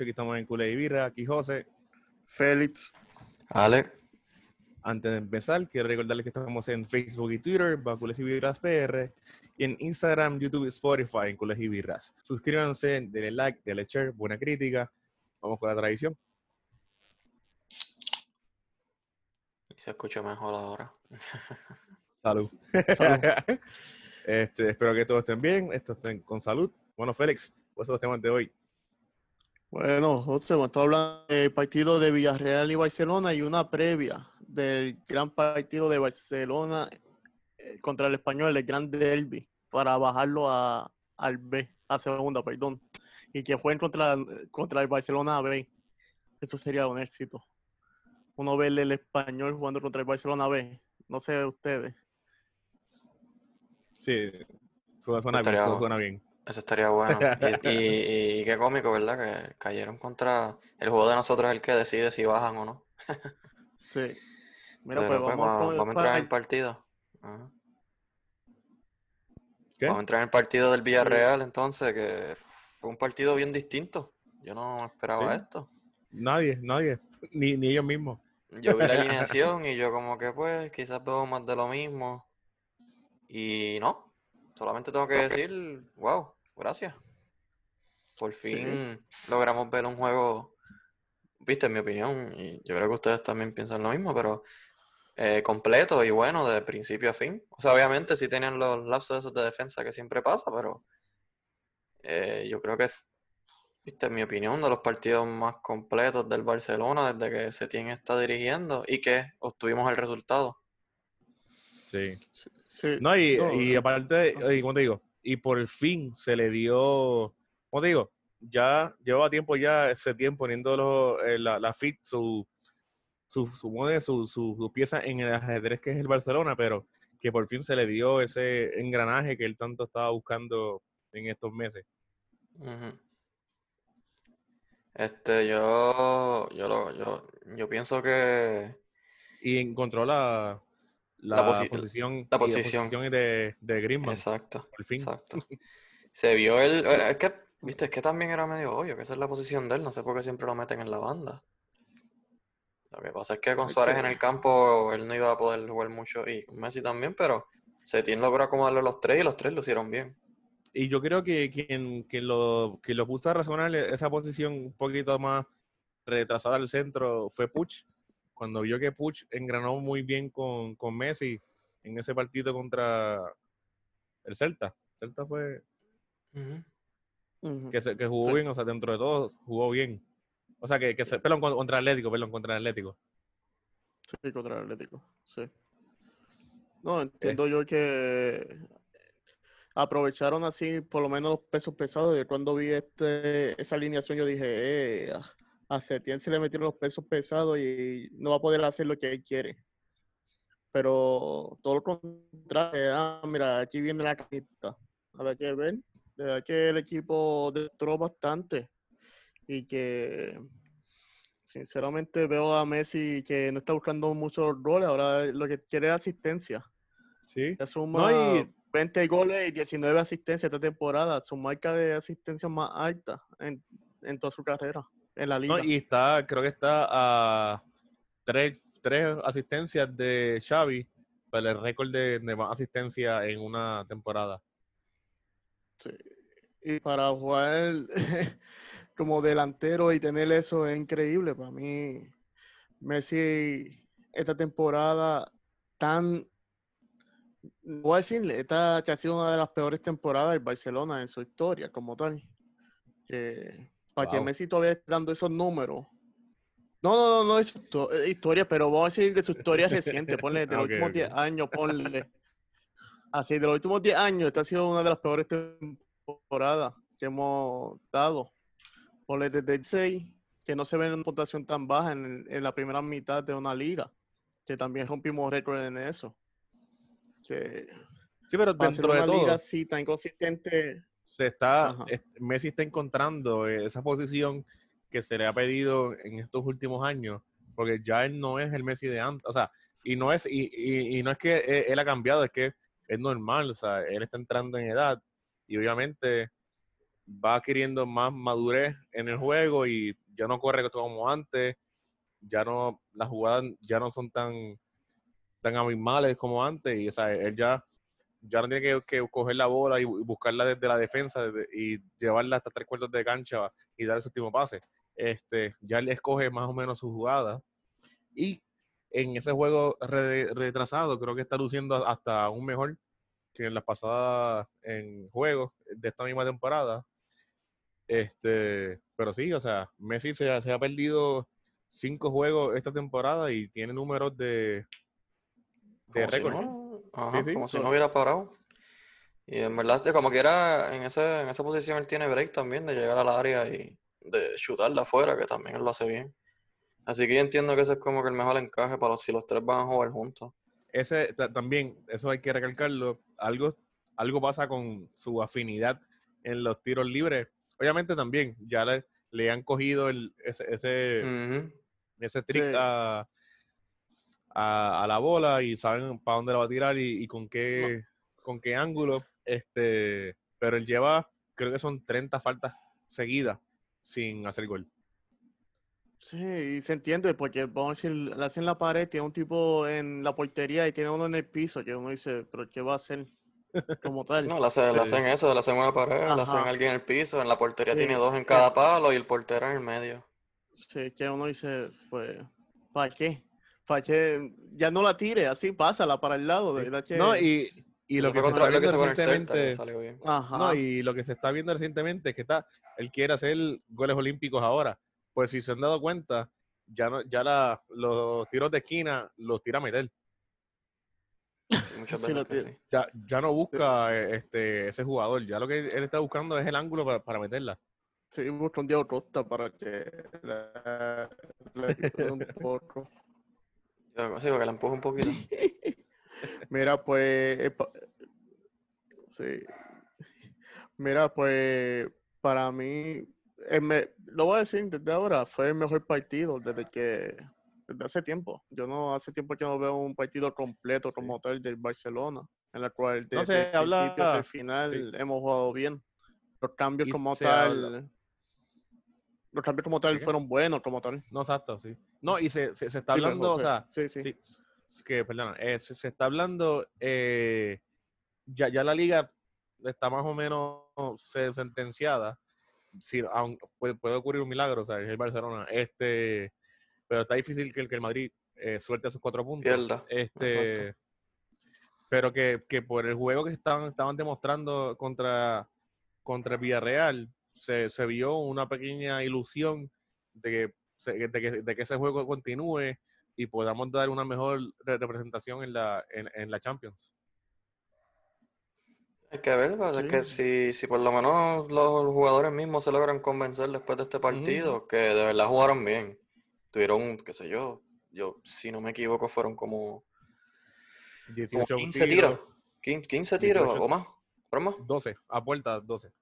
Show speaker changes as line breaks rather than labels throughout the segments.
aquí estamos en Cule y Birra, aquí José.
Félix.
Ale.
Antes de empezar, quiero recordarles que estamos en Facebook y Twitter, bajo Cules y Birras PR, y en Instagram, YouTube y Spotify, en Cules y Birras. Suscríbanse, denle like, denle share, buena crítica. Vamos con la tradición.
Y se escucha mejor ahora.
Salud. este, espero que todos estén bien, estos estén con salud. Bueno, Félix, ¿cuáles son los temas de hoy?
Bueno, José, vamos a hablar del partido de Villarreal y Barcelona y una previa del gran partido de Barcelona eh, contra el español, el gran derby, para bajarlo a, al B, a segunda, perdón, y que jueguen contra, contra el Barcelona B. Eso sería un éxito. Uno ve el español jugando contra el Barcelona B. No sé ustedes.
Sí, suena, bien, suena bien.
Eso estaría bueno. Y, y- y qué cómico, ¿verdad? Que cayeron contra. El juego de nosotros es el que decide si bajan o no.
Sí. Mira,
Pero
pues
pues,
vamos,
vamos,
con-
vamos a entrar en el partido. Ajá.
¿Qué?
Vamos a entrar en el partido del Villarreal, entonces, que fue un partido bien distinto. Yo no esperaba
Sí.
esto.
Nadie, nadie, ni, ni ellos mismos.
Yo vi la alineación y yo como que pues quizás veo más de lo mismo. Y no, solamente tengo que decir, wow, gracias. Por
Sí.
fin logramos ver un juego, viste, en mi opinión, y yo creo que ustedes también piensan lo mismo, pero eh, completo y bueno de principio a fin. O sea, obviamente sí tenían los lapsos esos de defensa que siempre pasa, pero eh, yo creo que es, viste, en mi opinión, de los partidos más completos del Barcelona desde que Setién está dirigiendo y que obtuvimos el resultado.
Sí.
Sí.
No, y,
No,
y
no.
aparte, y como te digo, y por fin se le dio, como te digo, ya llevaba tiempo ya ese tiempo poniendo la, la fit, su, su, su, su, su, su pieza en el ajedrez que es el Barcelona, pero que por fin se le dio ese engranaje que él tanto estaba buscando en estos meses.
Este, yo, yo, lo, yo, yo pienso que
Y encontró la, la,
La posi-
posición,
la
y
posición.
de, de Griezmann,
Exacto,
por fin.
exacto. Se vio el, es que, viste, es que también era medio obvio que esa es la posición de él, no sé por qué siempre lo meten en la banda. Lo que pasa es que con Suárez en el campo él no iba a poder jugar mucho y con Messi también, pero Setién logró acomodarle los tres y los tres lo hicieron bien.
Y yo creo que quien, quien lo, quien lo puso a razonar esa posición un poquito más retrasada al centro fue Puch. Cuando vio que Puch engranó muy bien con, con Messi en ese partido contra el Celta. Celta fue que, se- que jugó
Sí.
bien, o sea, dentro de todo jugó bien. O sea, que, que se, perdón, con- contra Atlético, perdón, contra Atlético.
Sí, contra el Atlético, sí. No, entiendo yo que aprovecharon así por lo menos los pesos pesados. Yo cuando vi este, esa alineación yo dije, eh, a- Setién se le metieron los pesos pesados y no va a poder hacer lo que él quiere. Pero todo lo contrario, ah, mira, aquí viene la cajita. Habrá que ver. De verdad que el equipo destrozó bastante y que sinceramente veo a Messi que no está buscando muchos roles, ahora lo que quiere es asistencia.
Sí.
Ya suma
No, y-
20 goles y 19 asistencias esta temporada, su marca de asistencia más alta en, en toda su carrera en la liga.
No, y está, creo que está a tres, tres asistencias de Xavi para el récord de, de más asistencia en una temporada.
Sí. Y para jugar como delantero y tener eso es increíble. Para mí, Messi, esta temporada tan. Voy a decirle, esta que ha sido una de las peores temporadas del Barcelona en su historia, como tal. Que para que
Wow.
Messi todavía esté dando esos números. No, no, no, no es histo- historia, pero vamos a decir de su historia reciente, ponle de
Ah,
los
ok,
últimos
ok.
10 años, ponle. Así, de los últimos 10 años, esta ha sido una de las peores temporadas que hemos dado. Ponle desde el 6, que no se ve una puntuación tan baja en, en la primera mitad de una liga, que también rompimos récord en eso. Que
Sí, pero dentro de
una liga
todo,
así tan inconsistente,
se está, es- Messi está encontrando esa posición que se le ha pedido en estos últimos años, porque ya él no es el Messi de antes, o sea, y no es, y, y- y no es que él, él ha cambiado, es que es normal, o sea, él está entrando en edad y obviamente va adquiriendo más madurez en el juego y ya no corre como antes, ya no, las jugadas ya no son tan, tan abismales como antes, y o sea, él ya, ya no tiene que, que coger la bola y buscarla desde la defensa y llevarla hasta tres cuartos de cancha y dar su último pase. Este, ya él escoge más o menos su jugada. Y en ese juego retrasado, creo que está luciendo hasta aún mejor que en las pasadas en juegos de esta misma temporada. Este, pero sí, o sea, Messi se, se ha perdido cinco juegos esta temporada y tiene números de,
de récord. Como si no hubiera parado. Y en verdad, como que era en, ese, en esa posición, él tiene break también de llegar al área y de chutarla afuera, que también él lo hace bien. Así que yo entiendo que ese es como que el mejor encaje para los, si los tres van a jugar juntos.
Ese también, eso hay que recalcarlo. Algo, algo pasa con su afinidad en los tiros libres. Obviamente también, ya le, le han cogido el, ese, ese, ese trick a, la bola y saben para dónde la va a tirar y, con qué con qué ángulo. Este, pero él lleva, creo que son 30 faltas seguidas sin hacer gol.
Sí, se entiende, porque vamos a decir, le hacen la pared, tiene un tipo en la portería y tiene uno en el piso, que uno dice, pero ¿qué va a hacer? Como tal.
No, le hacen, eso, le hacen una pared, le hacen alguien en el piso, en la portería tiene dos en cada palo y el portero en el medio.
Sí, que uno dice, pues, ¿para qué? ¿Para qué? Ya no la tire, así pásala para el lado. De,
No, y, y lo, que, se está viendo recientemente, no, y lo que se está viendo recientemente es que está, él quiere hacer goles olímpicos ahora. Pues si se han dado cuenta, ya no, ya la, los tiros de esquina los tira a meter.
muchas veces
ya, ya no busca eh, este ese jugador, ya lo que él está buscando es el ángulo para, para meterla.
Sí, busca un Diego Costa para que la, un poco.
Para que la empuje un poquito.
Mira, pues. Sí. Mira, pues. Para mí. lo voy a decir desde ahora. Fue el mejor partido desde que. Desde hace tiempo. Yo no. Hace tiempo que no veo un partido completo como tal del Barcelona. En la cual desde el principio hasta el final hemos jugado bien. Los cambios como tal los cambios como tal fueron buenos como tal.
No, exacto, sí. No, y se, se, está hablando, o sea, sí, sí. que, perdón, eh, se, está hablando, eh, ya, ya la liga está más o menos sentenciada. Si, puede, puede, ocurrir un milagro, o sea, el Barcelona, este, pero está difícil que el, que el Madrid eh, suelte sus cuatro puntos. Este, pero que, que, por el juego que estaban, estaban demostrando contra, contra Villarreal, se, se vio una pequeña ilusión de que, de que, ese juego continúe y podamos dar una mejor representación en la, en, la Champions.
Hay que ver, pues, es que si, si por lo menos los jugadores mismos se logran convencer después de este partido, que de verdad jugaron bien. Tuvieron, qué sé yo, yo si no me equivoco, fueron como, 15 tiros. 15, tiros o más. más?
12, a puerta 12.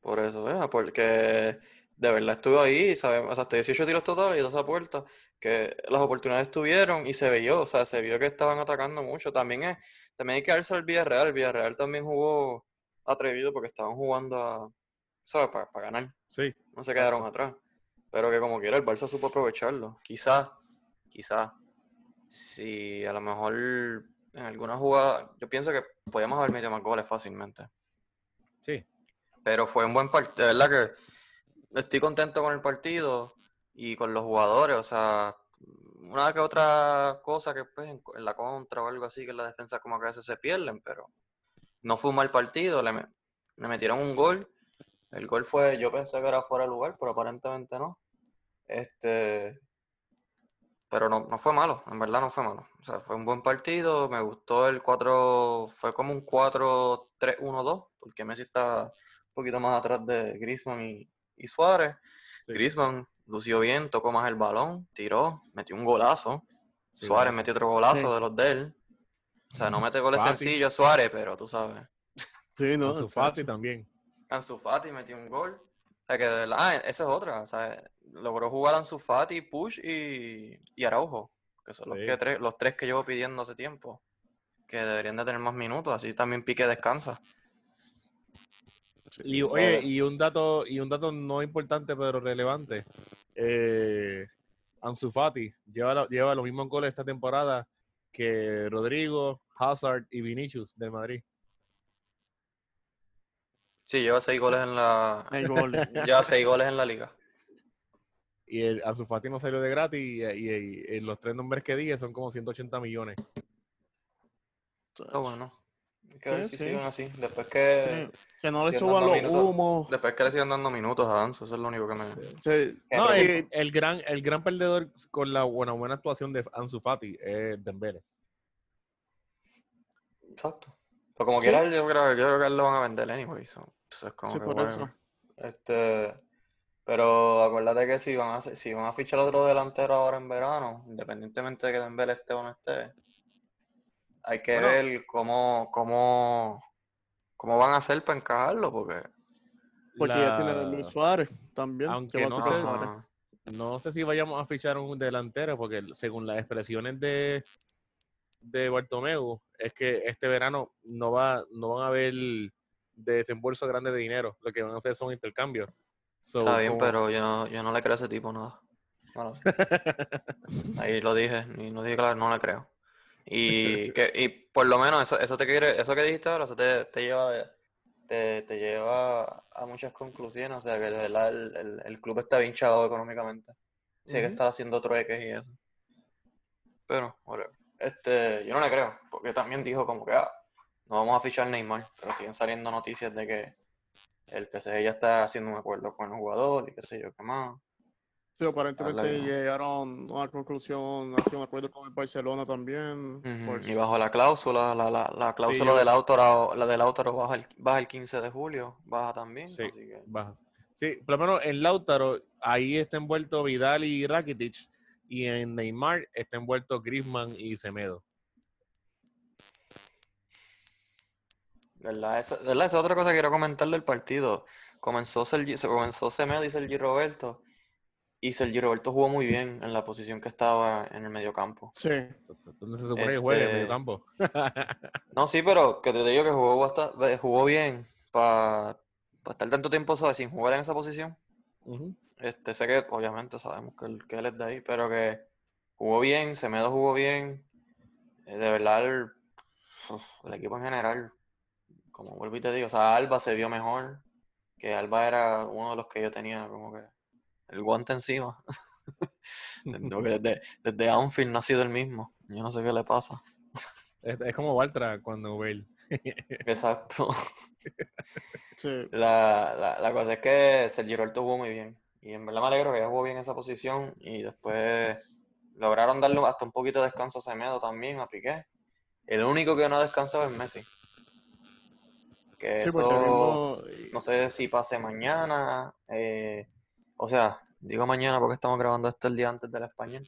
Por eso, ¿eh? Porque de verdad estuvo ahí, sabemos, o sea, hasta 18 tiros totales y dos a puerta, que las oportunidades tuvieron y se vio, o sea, se vio que estaban atacando mucho. También es, también hay que darse al Villarreal, el Villarreal también jugó atrevido porque estaban jugando a, ¿sabes? Para, ganar.
Sí.
No se quedaron atrás. Pero que como quiera, el Barça supo aprovecharlo. Quizás, quizás, si a lo mejor en alguna jugada, yo pienso que podíamos haber metido más goles fácilmente.
Sí,
pero fue un buen partido, verdad que estoy contento con el partido y con los jugadores, o sea, una que otra cosa que pues, en, la contra o algo así, que en la defensa como que a veces se pierden, pero no fue un mal partido, le, metieron un gol, el gol fue, yo pensé que era fuera de lugar, pero aparentemente no. Este, pero no, no fue malo, en verdad no fue malo. O sea, fue un buen partido, me gustó el 4, fue como un 4-3-1-2, porque Messi está poquito más atrás de Grisman y, Suárez. Grisman lució bien, tocó más el balón, tiró, metió un golazo. Suárez metió otro golazo de los de él. O sea, no mete goles sencillos Suárez, pero tú sabes.
Sí, no. Ansu Fati también.
Ansu Fati metió un gol. O sea, que ah, esa es otra. O sea, logró jugar Ansu Fati, Push y, y Araujo. Que son los, que tres, los tres que llevo pidiendo hace tiempo. Que deberían de tener más minutos. Así también Pique descansa.
Y, oye, y un dato, y un dato no importante pero relevante. Eh, Ansu Fati lleva, lleva los mismos goles esta temporada que Rodrigo, Hazard y Vinicius del Madrid.
Sí, lleva seis goles en la.
Gol.
Lleva seis goles en la liga.
Y el Ansu Fati no salió de gratis y, y- y los tres nombres que dije son como 180 millones.
Está bueno. Que
Sí,
ver si
sí.
siguen así. Después que.
Sí, Que no le suban los
minutos.
humos.
Después que le sigan dando minutos a Danzo, eso es lo único que me.
No, el, el gran, el gran perdedor con la buena, buena actuación de Ansu Fati es Dembele.
Exacto. Pero como
Sí.
quiera, yo creo, yo creo que lo van a vender anyway. so, Eso es como
Sí,
que
por
bueno.
eso.
Este, pero acuérdate que si van a si van a fichar otro delantero ahora en verano, independientemente de que Dembele esté o no esté, hay que
Bueno.
ver cómo, cómo, cómo van a hacer para encajarlo, porque
Porque ya tiene a Luis Suárez también.
Aunque no sé-
Suárez.
No sé si vayamos a fichar un delantero, porque según las expresiones de, de Bartomeu, es que este verano no va, no van a haber desembolso grande de dinero. Lo que van a hacer son intercambios. So,
Está bien,
como-
pero yo no, yo no le creo a ese tipo nada. Bueno, ahí lo dije, y no dije claro, no le creo. Y que, y por lo menos eso, eso te quiere, eso que dijiste ahora, eso te, te lleva de- te, te lleva a muchas conclusiones. O sea que de verdad el, el, el club está bien chavado económicamente. Sí, hay que estar haciendo trueques y eso. Pero, whatever. Este, yo no le creo, porque también dijo como que ah, no vamos a fichar Neymar, pero siguen saliendo noticias de que el PSG ya está haciendo un acuerdo con el jugador y qué sé yo qué más.
Sí, aparentemente
bien.
llegaron a una conclusión, hacía un acuerdo con el Barcelona también.
Ujú,
pues,
Y bajo la cláusula, la, la, la cláusula
yo-
del Lautaro, la del Lautaro baja el, baja el 15 de julio, baja también,
Sí.
así que
baja. Sí, por lo menos en Lautaro, ahí está envuelto Vidal y Rakitic, y en Neymar está envuelto Griezmann y Semedo.
¿verdad? Esa, ¿verdad? Esa es otra cosa que quiero comentar del partido. Comenzó Sergi, se comenzó Semedo y Sergi Roberto, y Sergi Roberto jugó muy bien en la posición que estaba en el mediocampo.
Sí,
¿Dónde se supone que juegue en
Este-
medio campo?
No, sí, pero que te digo que jugó bastante, jugó bien para estar tanto tiempo ¿sabes? sin jugar en esa posición. Este, sé que obviamente sabemos que él, que él es de ahí, pero que jugó bien, Semedo jugó bien. Eh, de verdad, el, uf, el equipo en general, como vuelvo y te digo, o sea, Alba se vio mejor, que Alba era uno de los que yo tenía como que el guante encima. Desde, desde Anfield no ha sido el mismo. Yo no sé qué le pasa.
Es, es como Valtra cuando Bale.
Exacto.
sí.
La, la, la cosa es que Sergio Roberto jugó muy bien. Y en verdad me alegro que ya jugó bien esa posición. Y después lograron darle hasta un poquito de descanso a Semedo también, a Piqué. El único que no ha descansado es Messi. Que
Sí,
eso
mismo-
no sé si pase mañana. eh, o sea, digo mañana porque estamos grabando esto el día antes del español.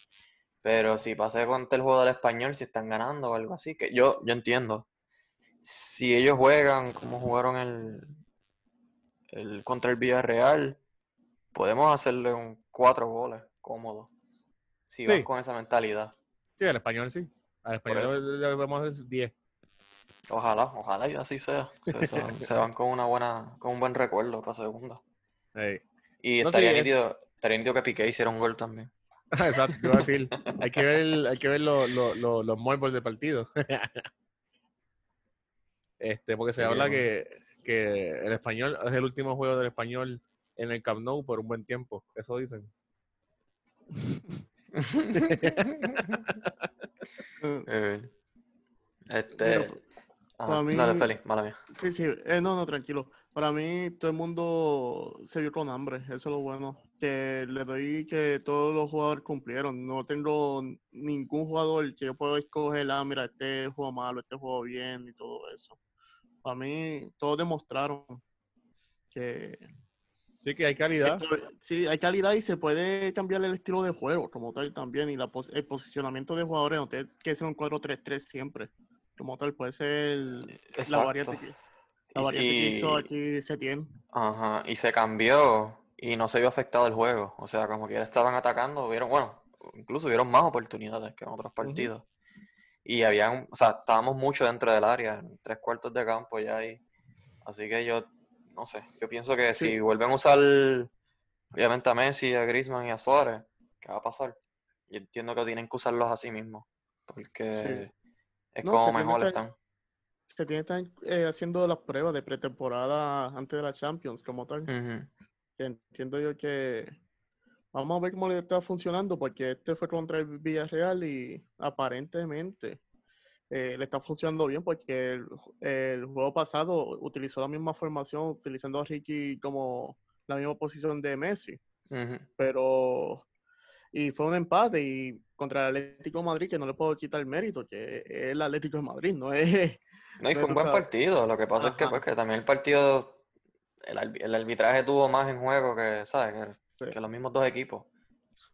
Pero si pase contra el juego del español, si están ganando o algo así, que yo, yo entiendo. Si ellos juegan como jugaron el, el contra el Villarreal, podemos hacerle un cuatro goles cómodo. Si van con esa mentalidad.
Sí, al español sí. Al español le vamos a hacer 10.
Ojalá, ojalá y así sea. Se, se van, se van con una buena, con un buen recuerdo para segunda.
Ey.
Y
No, sí,
estaría
es-
nítido, estaría nítido que Piqué hiciera un gol también.
Exacto, te iba a decir. Hay que ver, hay que ver lo- lo- lo- los morbos del partido. este, porque se
Sí,
habla que, que el español es el último juego del español en el Camp Nou por un buen tiempo. Eso dicen.
eh,
este.
Mira, para mí-
Dale, Félix, mala mía.
Sí, sí, eh, no, no, tranquilo. Para mí, todo el mundo se vio con hambre, eso es lo bueno. Que le doy que todos los jugadores cumplieron. No tengo ningún jugador que yo pueda escoger, ah, mira, este juego malo, este juego bien y todo eso. Para mí, todos demostraron que
Sí que hay calidad.
sí, hay calidad y se puede cambiar el estilo de juego como tal también. Y la pos- el posicionamiento de jugadores no tiene que ser un 4-3-3 siempre. Como tal, puede ser la variante que, la
Y-
que hizo aquí.
Ajá, y se cambió y no se vio afectado el juego. O sea, como que ya estaban atacando, vieron, bueno, incluso vieron más oportunidades que en otros partidos. Y habían, o sea, estábamos mucho dentro del área, en tres cuartos de campo ya ahí. Así que yo, no sé. Yo pienso que
Sí.
si vuelven a usar, obviamente, a Messi, a Griezmann y a Suárez, ¿qué va a pasar? Yo entiendo que tienen que usarlos así mismo, porque es
No,
como mejor están.
Se tiene que estar eh, haciendo las pruebas de pretemporada antes de la Champions, como tal.
Ujú.
que entiendo yo que vamos a ver cómo le está funcionando, porque este fue contra el Villarreal y aparentemente eh, le está funcionando bien, porque el, el juego pasado utilizó la misma formación, utilizando a Ricky como la misma posición de Messi,
Ujú.
pero y fue un empate y contra el Atlético de Madrid que no le puedo quitar el mérito, que es el Atlético de Madrid, no es
No, y fue un buen
sabes.
partido. Lo que pasa es que, pues, que también el partido, el, el arbitraje tuvo más en juego que, ¿sabes? Que,
Sí.
que los mismos dos equipos.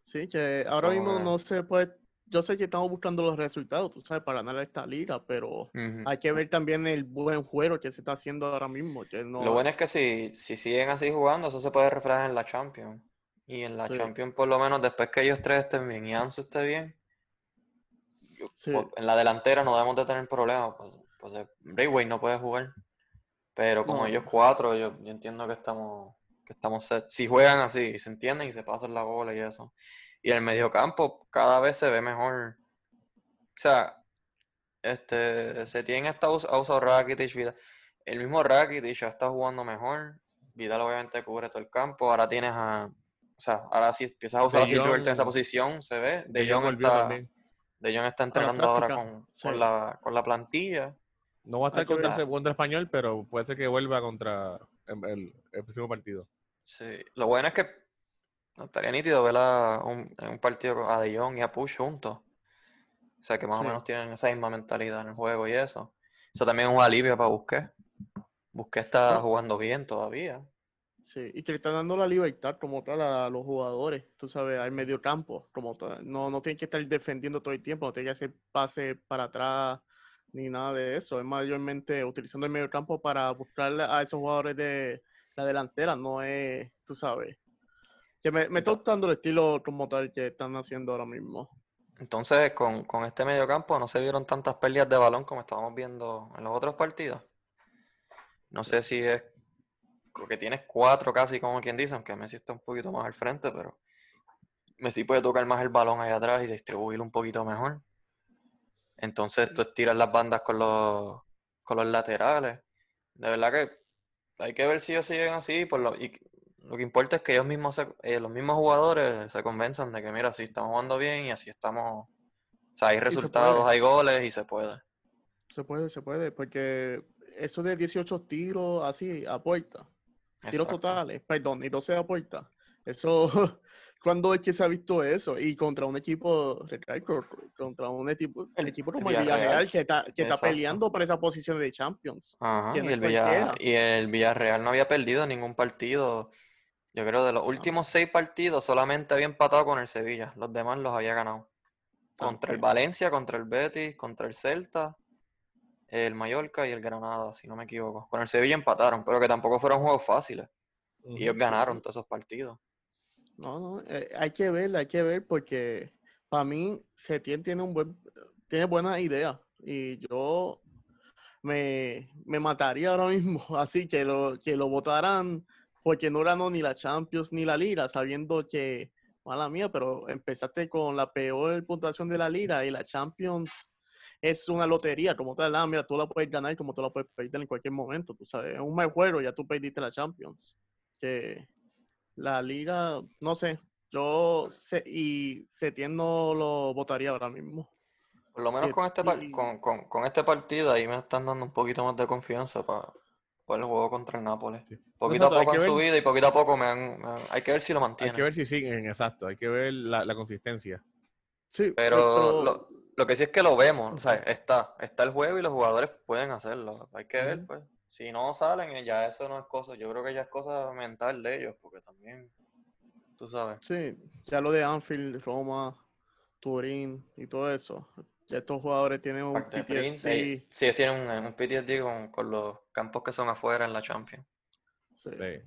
Sí, que ahora
Como
mismo
que-
no se puede. Yo sé que estamos buscando los resultados, tú sabes, para ganar esta liga, pero hay que ver también el buen juego que se está haciendo ahora mismo. Que no,
Lo bueno es que si, si siguen así jugando, eso se puede reflejar en la Champions. Y en la
Sí.
Champions, por lo menos, después que ellos tres estén bien y Ansu esté bien,
Sí.
en la delantera no debemos de tener problemas. Pues, eh, Braithwaite no puede jugar. Pero como
No.
ellos cuatro, yo, yo entiendo que estamos, que estamos set. Si juegan así, y se entienden y se pasan la bola y eso. Y el mediocampo cada vez se ve mejor. O sea, este, se tiene esta ha usado Rakitic, Vidal. El mismo Rakitic ya está jugando mejor. Vidal obviamente cubre todo el campo. Ahora tienes a. O sea, ahora sí empiezas a usar a Silver en esa posición, se ve. De,
De Jong
está,
también.
De Jong está entrenando ahora
práctica,
con,
sí.
con la, con la plantilla.
No va a estar contra, contra español, pero puede ser que vuelva contra el, el- el próximo partido.
Sí. Lo bueno es que no estaría nítido ver a un, en un partido con- a De Jong y a Push juntos. O sea, que más
Sí.
o menos tienen esa misma mentalidad en el juego y eso. Eso también es un alivio para Busquets. Busquets está jugando bien todavía.
Sí, y que le están dando la libertad como tal a los jugadores, tú sabes, al medio campo, como tal. No, no tienen que estar defendiendo todo el tiempo, no tienen que hacer pase para atrás ni nada de eso. Es mayormente utilizando el medio campo para buscar a esos jugadores de la delantera, no es, tú sabes. Que me, me está gustando el estilo como tal que están haciendo ahora mismo.
Entonces, con, con este mediocampo no se vieron tantas pérdidas de balón como estábamos viendo en los otros partidos. No sé si es que tienes cuatro casi, como quien dice, aunque Messi está un poquito más al frente, pero Messi puede tocar más el balón allá atrás y distribuirlo un poquito mejor. Entonces tú estiras las bandas con los, con los laterales. De verdad que hay que ver si ellos siguen así. Por lo, y lo que importa es que ellos mismos, se- eh, los mismos jugadores se convenzan de que, mira, sí estamos jugando bien y así estamos. O sea, hay resultados, hay goles y se puede.
Se puede, se puede, porque eso de 18 tiros así a puerta, tiros totales, perdón, y 12 a puerta. Eso, ¿cuándo es que se ha visto eso? Y contra un equipo, contra un equipo,
El-
equipo como el
Villarreal.
Villarreal que está, que está peleando por esa posición de Champions.
Ajá, y
no
el,
es
Villa-
cualquiera.
y el Villarreal no había perdido ningún partido. Yo creo de los últimos seis partidos solamente había empatado con el Sevilla. Los demás los había ganado. Contra el. Valencia, contra el Betis, contra el Celta, el Mallorca y el Granada, si no me equivoco. Con el Sevilla empataron, pero que tampoco fueron juegos fáciles. Y ellos ganaron todos esos partidos.
No, no, eh, hay que ver, hay que ver, porque para mí Setién tiene un buen, tiene buena idea. Y yo me, me mataría ahora mismo, así que lo, que lo votaran porque no ganó ni la Champions ni la Liga, sabiendo que, mala mía, pero empezaste con la peor puntuación de la Liga y la Champions es una lotería, como tal, ah, mira, tú la puedes ganar como tú la puedes perder en cualquier momento, tú sabes, en un mal juego ya tú perdiste la Champions. Que la Liga, no sé, yo sé, y Setién no lo votaría ahora mismo.
Por lo menos
Sí,
con este,
y-
con, con- con este partido ahí me están dando un poquito más de confianza para, el juego contra el Nápoles.
Sí.
Poquito a
Exacto, hay
poco han
ver-
subido y poquito a poco me han, me han- Hay que ver si lo
Hay
mantienen.
que ver si siguen, exacto. Hay que ver la, la consistencia.
Sí,
Pero lo, lo que sí es que lo vemos, o sea, está, está el juego y los jugadores pueden hacerlo. Hay que ver, pues. Si no salen, eh, ya eso no es cosa, yo creo que ya es cosa mental de ellos, porque también, tú sabes.
Sí, ya lo de Anfield, Roma, Turín y todo eso. Ya estos jugadores tienen un
Parte de Prince,
PTSD.
eh, sí, ellos tienen un, un PTSD con, con los campos que son afuera en la Champions.
sí.
Sí.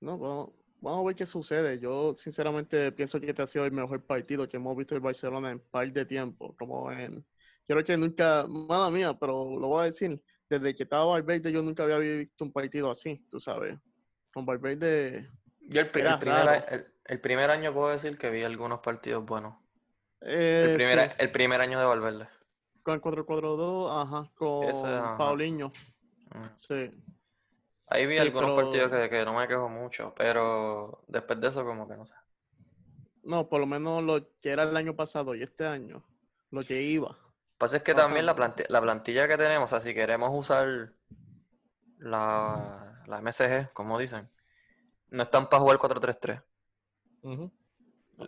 No, vamos, vamos a ver qué sucede. Yo sinceramente pienso que este ha sido el mejor partido que hemos visto en Barcelona en par de tiempo. Como en, creo que nunca, mala mía, pero lo voy a decir, desde que estaba Valverde yo nunca había visto un partido así, tú sabes. Con Valverde...
Yo el, pri-
Era
el primer, el- el primer año puedo decir que vi algunos partidos buenos.
eh,
El primer,
sí,
el primer año de Valverde.
con el 4-4-2, ajá, con
Ese, ajá.
Paulinho,
Mm.
sí.
Ahí vi
Sí,
algunos partidos que, que no me quejo mucho, pero después de eso como que no sé.
No, por lo menos lo que era el año pasado y este año, lo que iba.
Pasa es que también la,
Pasando.
planti- la plantilla que tenemos, o sea, si queremos usar la, la MSG, como dicen, no están para jugar 4-3-3.
Ujú.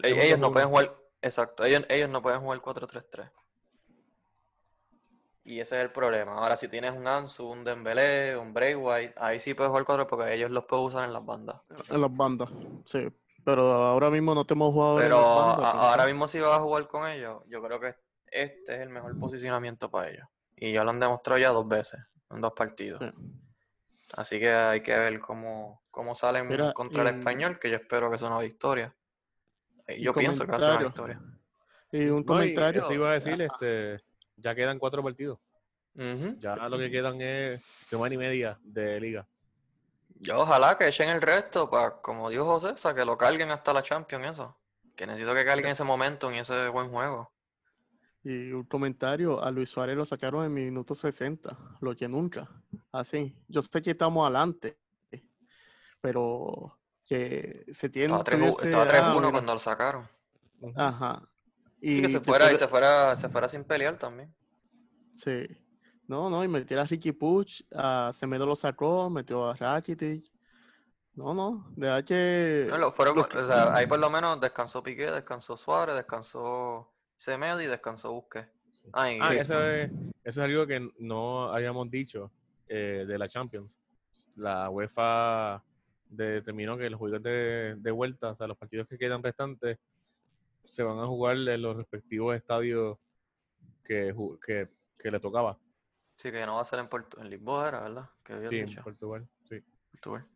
E- Ellos no
2-1.
pueden jugar, exacto, ellos, ellos no pueden jugar 4-3-3. Y ese es el problema. Ahora, si tienes un Ansu, un Dembélé, un Bray White, ahí sí puedes jugar 4 porque ellos los pueden usar en las bandas.
En las bandas, sí. Pero ahora mismo no tenemos jugadores en
Pero
las bandas.
ahora mismo si vas a jugar con ellos, yo creo que este es el mejor posicionamiento para ellos. Y ya lo han demostrado ya dos veces, en dos partidos.
sí.
Así que hay que ver cómo, cómo salen
Mira,
contra el español, que yo espero que sea una victoria. Eh, Yo pienso que va a ser una victoria.
Y un
No, y
comentario.
eso iba a decir, este, ya quedan cuatro partidos. Ya lo que quedan es semana y media de liga.
Yo ojalá que echen el resto para, como dijo José, o sea, que lo carguen hasta la Champions eso. Que necesito que carguen ese momento y ese buen juego.
Y un comentario, a Luis Suárez lo sacaron en minuto 60, lo que nunca. Así. Yo sé que estamos adelante, pero que se tiene
Estaba 3
tuviese-
estaba
ah,
3-1
mira,
cuando lo sacaron.
Ajá.
Sí,
Y
que se fuera, y se fuera, se fuera sin pelear también.
sí. No, no, y metió a Ricky Puch, a Semedo lo sacó, metió a Rakitic. No, no, de que...
No, lo fueron,
los que-
o sea, ahí por lo menos descansó Piqué, descansó Suárez, descansó Semedo y descansó Busquets. Ah,
Ah, eso es, eso es algo que no habíamos dicho eh, de la Champions. La UEFA determinó que los juegos de, de vuelta, o sea, los partidos que quedan restantes, se van a jugar en los respectivos estadios que, que, que le tocaba.
Sí, que no va a ser en, Portu- en Lisboa, era, ¿verdad? Que
Sí, en. Portugal. Sí.
Portugal.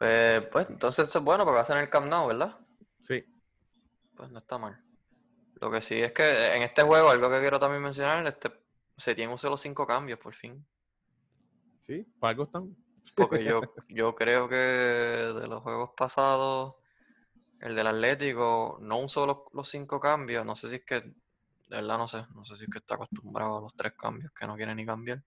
Eh, pues entonces eso es bueno porque va a ser en el Camp Nou, ¿verdad?
sí.
Pues no está mal. Lo que sí es que en este juego, algo que quiero también mencionar, este, se tienen usado los cinco cambios por fin.
Sí, para algo están.
Porque yo, yo creo que de los juegos pasados, el del Atlético no usó los, los cinco cambios. No sé si es que, de verdad no sé, no sé si es que está acostumbrado a los tres cambios, que no quiere ni cambiar.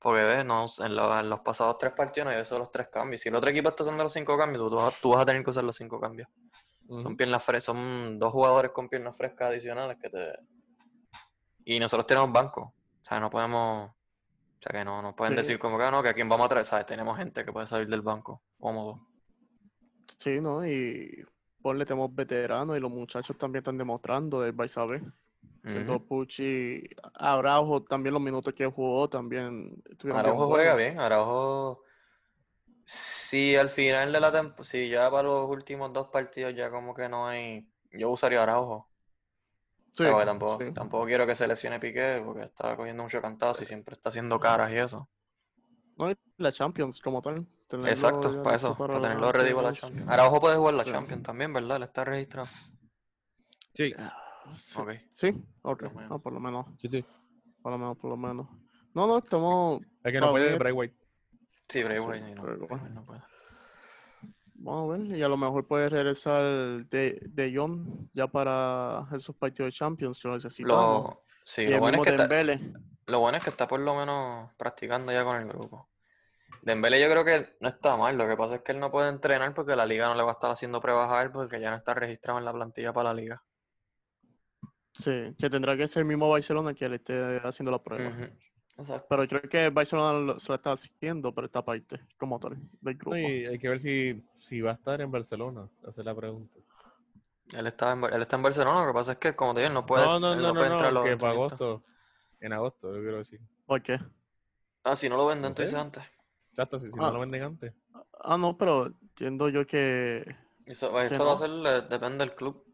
Porque ves, no, en, lo- en los pasados tres partidos no hay usado los tres cambios. Si el otro equipo está usando los cinco cambios, tú, tú vas a tener que usar los cinco cambios. Son piernas frescas, son dos jugadores con piernas frescas adicionales que te. Y nosotros tenemos banco. O sea, no podemos. O sea, que no, no pueden
Sí.
decir como que "Ah, no, que a quién vamos a traer. ¿Sabes? Tenemos gente que puede salir del banco. Cómodo.
Sí, ¿no? Y ponle, tenemos veteranos y los muchachos también están demostrando el vais a ver. Siendo. Pucci, Araujo también los minutos que jugó también
Araujo juega bien. Araujo. Si al final de la temporada. Si ya para los últimos dos partidos ya como que no hay. Yo usaría Araujo.
Sí,
O sea, porque tampoco,
sí.
tampoco quiero que se lesione Piqué porque está cogiendo mucho cantazo y siempre está haciendo caras y eso.
No, la Champions como tal. tenerlo
Exacto, para eso, para tenerlo ready para la
Champions.
Araujo puede jugar la
Sí.
Champions también, ¿verdad? Él está registrado.
Sí,
Sí,
Ok.
sí, ok.
Por lo menos.
Ah, por lo menos,
sí, sí.
por lo menos, por lo menos. No, no, estamos,
Es que no puede. Bray White.
Sí, Bray Wyatt, sí, no,
bueno.
No puede.
vamos a ver, y a lo mejor puede regresar de, de Jong ya para esos partidos de Champions que lo necesitamos.
Lo, sí, bueno, es que está, lo bueno es que está por lo menos practicando ya con el grupo. Dembele yo creo que no está mal, lo que pasa es que él no puede entrenar porque la liga no le va a estar haciendo pruebas a él porque ya no está registrado en la plantilla para la liga.
Sí, que tendrá que ser el mismo Barcelona que le esté haciendo la prueba.
Ujú, Exacto.
Pero creo que Barcelona lo- se lo está haciendo por esta parte, como tal, del grupo.
No, y hay que ver si, si va a estar en Barcelona. Esa es la pregunta.
Él está en, él está en Barcelona, lo que pasa es que como te digo, no puede,
no, no,
él
no,
no puede
no,
entrar a los
que para agosto. En agosto, yo quiero decir.
¿Por qué?
Ah, si no lo venden,
sé.
antes.
Exacto, si, si
Ah.
no lo venden antes.
Ah, no, pero entiendo yo que...
Eso,
Que
eso va a ser, eh, depende del club.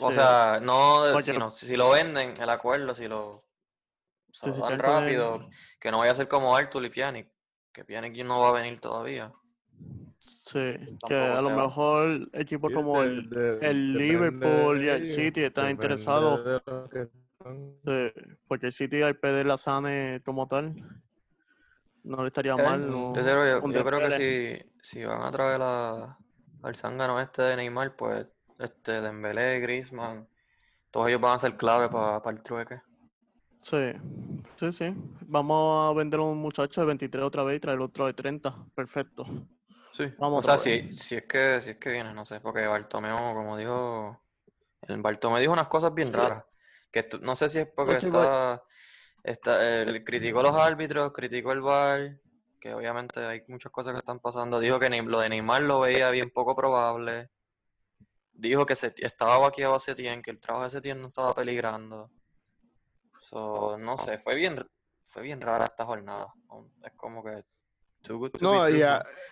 O
sí,
sea, no, de-
Porque
si,
no-
no- si, si lo venden, el acuerdo, si lo, se
Sí,
lo
sí,
dan
quieren con
rápido, que no vaya a ser como Arthur y Pjanic, que Pjanic no va a venir todavía.
Sí, que a lo
va.
mejor equipos
Sí,
como
de-
el,
de-
el
depende
Liverpool y el City están interesados Sí, porque el City al pedir la Sane como tal, no le estaría
Eh,
mal. No,
Yo, creo- yo-
un
yo creo que si, si van a traer a- al zángano este de Neymar, pues este Dembélé, Griezmann, todos ellos van a ser clave para el trueque.
Sí, sí, sí. Vamos a vender a un muchacho de 23 otra vez y traer otro de 30. Perfecto.
Sí,
Vamos
o sea, si, si es que si es que viene, no sé, porque Bartomeu, como dijo, el Bartomeu dijo unas cosas bien raras, que tú- no sé si es porque está, está él criticó a los árbitros, criticó el VAR, que obviamente hay muchas cosas que están pasando, dijo que lo de Neymar lo veía bien poco probable, dijo que se, estaba vaqueado a Setién, que el trabajo de Setién no estaba peligrando, so, no sé, fue bien, fue bien rara esta jornada, es como que too good to
No,
be true,
y,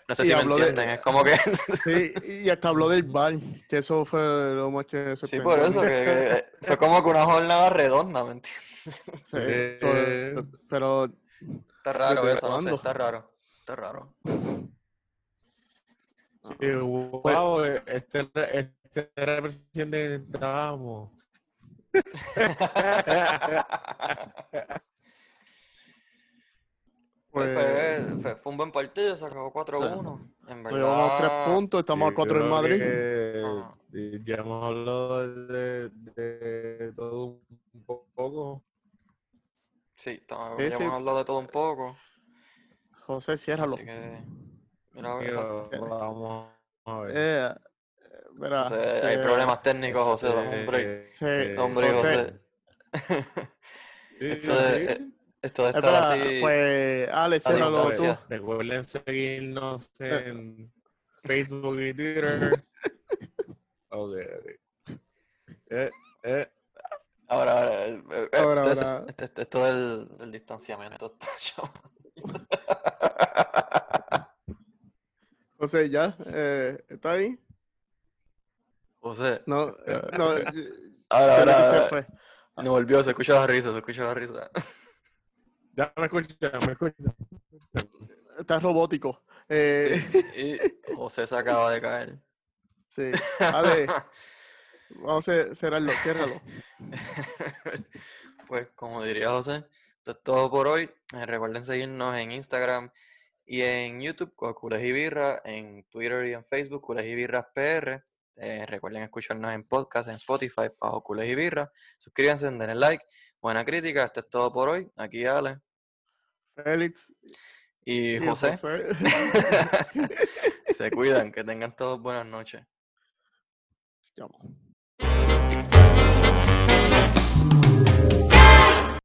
¿no? sé si me
habló de-
entienden, es como que...
sí, y hasta habló del bar, que eso fue lo más que
Sí,
sorprendió.
por eso, que, que fue como que una jornada redonda, ¿me entiendes?
Sí,
Eh,
pero- pero
Está raro
¿Desde
eso, no sé, está raro, está raro.
Sí, wow, este, este que necesitábamos.
Pues,
Pues-
fue, fue- fue un buen partido, se acabó 4-1. En
nos llevamos tres
verdad,
puntos, estamos a
Yo
cuatro en
creo
Madrid.
que, eh, Ya hemos hablado de, de todo un poco.
sí, estamos,
Sí,
ya
sí.
hemos hablado de todo un poco.
José, ciérralo.
Así que, mira,
vamos a ver.
Eh,
hay
eh,
problemas técnicos, José, dame un break.
Eh, eh,
Hombre,
José.
José.
sí,
Esto de-
sí.
Esto de estar
Espera,
así.
pues, Alex, tú.
Recuerden seguirnos en Facebook y Twitter. Ok, ok. Eh, eh,
Ahora, ahora, eh, eh,
Ahora,
esto, es-
ahora.
este- este- esto del, del distanciamiento. está chaval.
José, ¿ya? Eh, ¿Está ahí?
José,
No, eh, no. eh,
ahora,
creo que
ahora,
se
ahora.
fue.
No volvió, se escucha la risa, se escucha la risa.
ya me escuchan, me escuchan.
Está robótico. Eh,
Y José se acaba de caer.
sí. Ale, vamos a cerrarlo, ciérralo.
Pues como diría José, esto es todo por hoy. Eh, recuerden seguirnos en Instagram y en YouTube con Cules y Birra, en Twitter y en Facebook, Cules y Birras PR. Eh, recuerden escucharnos en podcast, en Spotify, bajo Cules y Birra. Suscríbanse, denle like, buena crítica. Esto es todo por hoy. Aquí Ale
Félix
y
y
José.
José.
Se cuidan, que tengan todos buenas noches.
Chao.